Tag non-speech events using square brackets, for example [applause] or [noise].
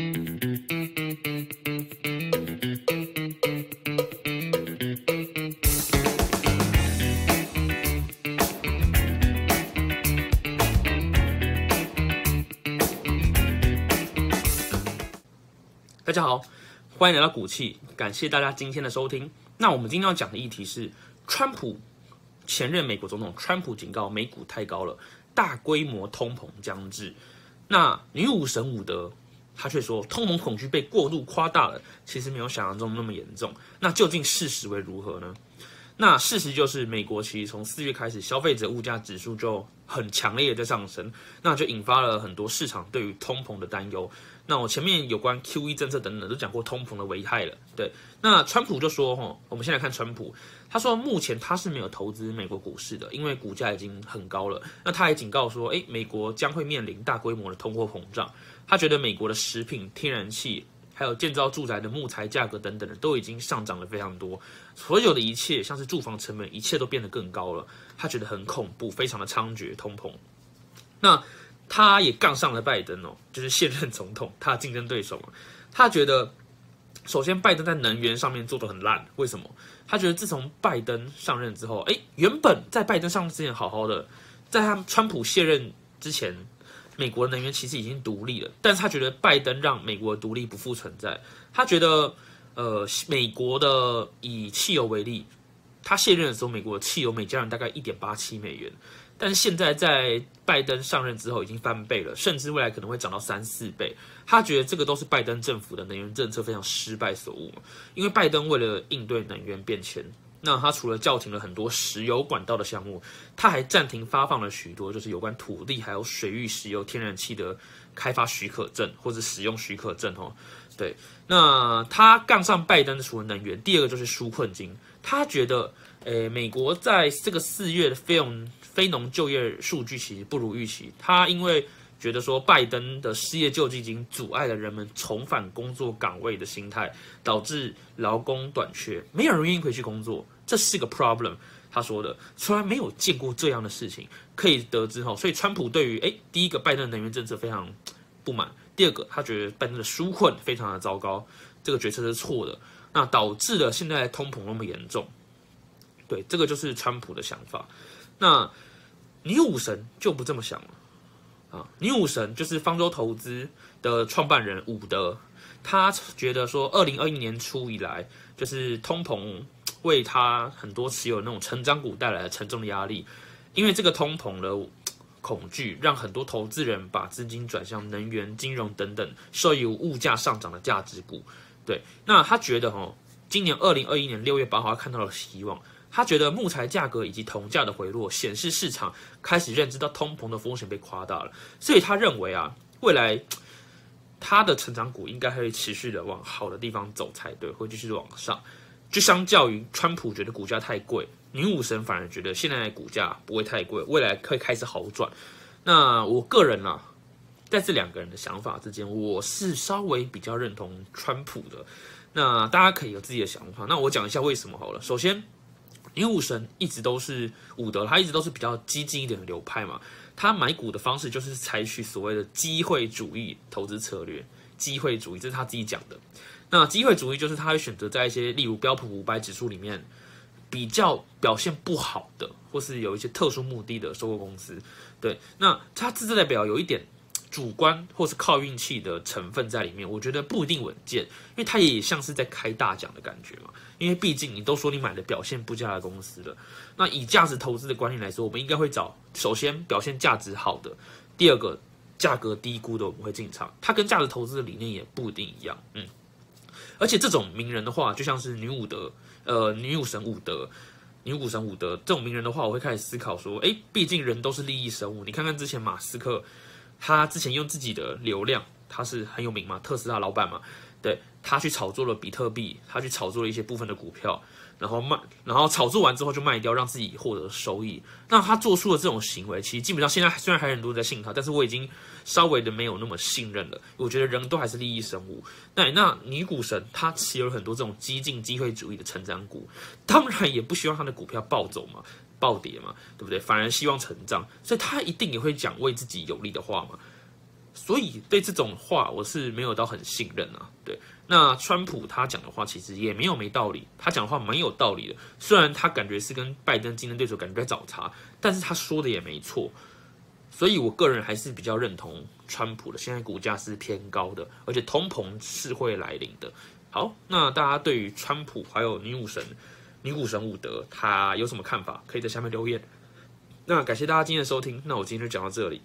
大家好，欢迎来到股气，感谢大家今天的收听。那我们今天要讲的议题是，川普前任美国总统川普警告美股太高了，大规模通膨将至。那女武神伍德他却说，通膨恐惧被过度夸大了，其实没有想象中那么严重。那究竟事实为如何呢？那事实就是，美国其实从四月开始，消费者物价指数就很强烈的在上升，那就引发了很多市场对于通膨的担忧。那我前面有关 Q E 政策等等都讲过通膨的危害了，对。那川普就说，哈，我们先来看川普，他说目前他是没有投资美国股市的，因为股价已经很高了。那他还警告说，诶，美国将会面临大规模的通货膨胀。他觉得美国的食品、天然气，还有建造住宅的木材价格等等的都已经上涨了非常多，所有的一切，像是住房成本，一切都变得更高了。他觉得很恐怖，非常的猖獗，通膨。那。他也杠上了拜登哦，就是现任总统，他的竞争对手嘛。他觉得，首先拜登在能源上面做的很烂，为什么？他觉得自从拜登上任之后，哎，原本在拜登上任之前好好的，在他川普卸任之前，美国能源其实已经独立了。但是他觉得拜登让美国独立不复存在。他觉得，呃，美国的以汽油为例，他卸任的时候，美国的汽油每加仑大概一点八七美元。但是现在在拜登上任之后已经翻倍了，甚至未来可能会涨到三四倍。他觉得这个都是拜登政府的能源政策非常失败所误。因为拜登为了应对能源变迁，那他除了叫停了很多石油管道的项目，他还暂停发放了许多就是有关土地还有水域石油天然气的开发许可证或者使用许可证哦。对，那他杠上拜登的除了能源，第二个就是纾困金。他觉得，诶，美国在这个四月的费用。非农就业数据其实不如预期，他因为觉得说拜登的失业救济金阻碍了人们重返工作岗位的心态，导致劳工短缺，没有人愿意回去工作，这是个 problem。他说的，从来没有见过这样的事情，可以得知哈，所以川普对于诶第一个拜登能源政策非常不满，第二个他觉得拜登的纾困非常的糟糕，这个决策是错的，那导致了现在通膨那么严重，对，这个就是川普的想法。那女武神就不这么想了啊！女武神就是方舟投资的创办人伍德，他觉得说，二零二一年初以来，就是通膨为他很多持有那种成长股带来了沉重的压力，因为这个通膨的恐惧，让很多投资人把资金转向能源、金融等等受益物价上涨的价值股。对，那他觉得哈，今年二零二一年六月八号，他看到了希望。他觉得木材价格以及铜价的回落，显示市场开始认知到通膨的风险被夸大了，所以他认为啊，未来 [tsk] 他的成长股应该会持续的往好的地方走才对，会继续往上。就相较于川普觉得股价太贵，女武神反而觉得现在的股价不会太贵，未来会开始好转。那我个人啊，在这两个人的想法之间，我是稍微比较认同川普的。那大家可以有自己的想法。那我讲一下为什么好了。首先。因为武神一直都是武德，他一直都是比较激进一点的流派嘛。他买股的方式就是采取所谓的机会主义投资策略。机会主义这是他自己讲的。那机会主义就是他会选择在一些例如标普五百指数里面比较表现不好的，或是有一些特殊目的的收购公司。对，那他这代表有一点。主观或是靠运气的成分在里面，我觉得不一定稳健，因为它也像是在开大奖的感觉嘛。因为毕竟你都说你买的表现不佳的公司了，那以价值投资的观念来说，我们应该会找首先表现价值好的，第二个价格低估的我们会进场。它跟价值投资的理念也不一定一样，嗯。而且这种名人的话，就像是女武德，呃，女武神武德，女武神武德这种名人的话，我会开始思考说，哎，毕竟人都是利益生物。你看看之前马斯克。他之前用自己的流量，他是很有名嘛，特斯拉老板嘛，对他去炒作了比特币，他去炒作了一些部分的股票，然后卖，然后炒作完之后就卖掉，让自己获得收益。那他做出了这种行为，其实基本上现在虽然还有很多人在信他，但是我已经稍微的没有那么信任了。我觉得人都还是利益生物。那那女股神她持有很多这种激进机会主义的成长股，当然也不希望他的股票暴走嘛。暴跌嘛，对不对？反而希望成长，所以他一定也会讲为自己有利的话嘛。所以对这种话我是没有到很信任啊。对，那川普他讲的话其实也没有没道理，他讲的话蛮有道理的。虽然他感觉是跟拜登竞争对手感觉在找茬，但是他说的也没错。所以我个人还是比较认同川普的。现在股价是偏高的，而且通膨是会来临的。好，那大家对于川普还有女武神、女股神伍德，他有什么看法？可以在下面留言。那感谢大家今天的收听，那我今天就讲到这里。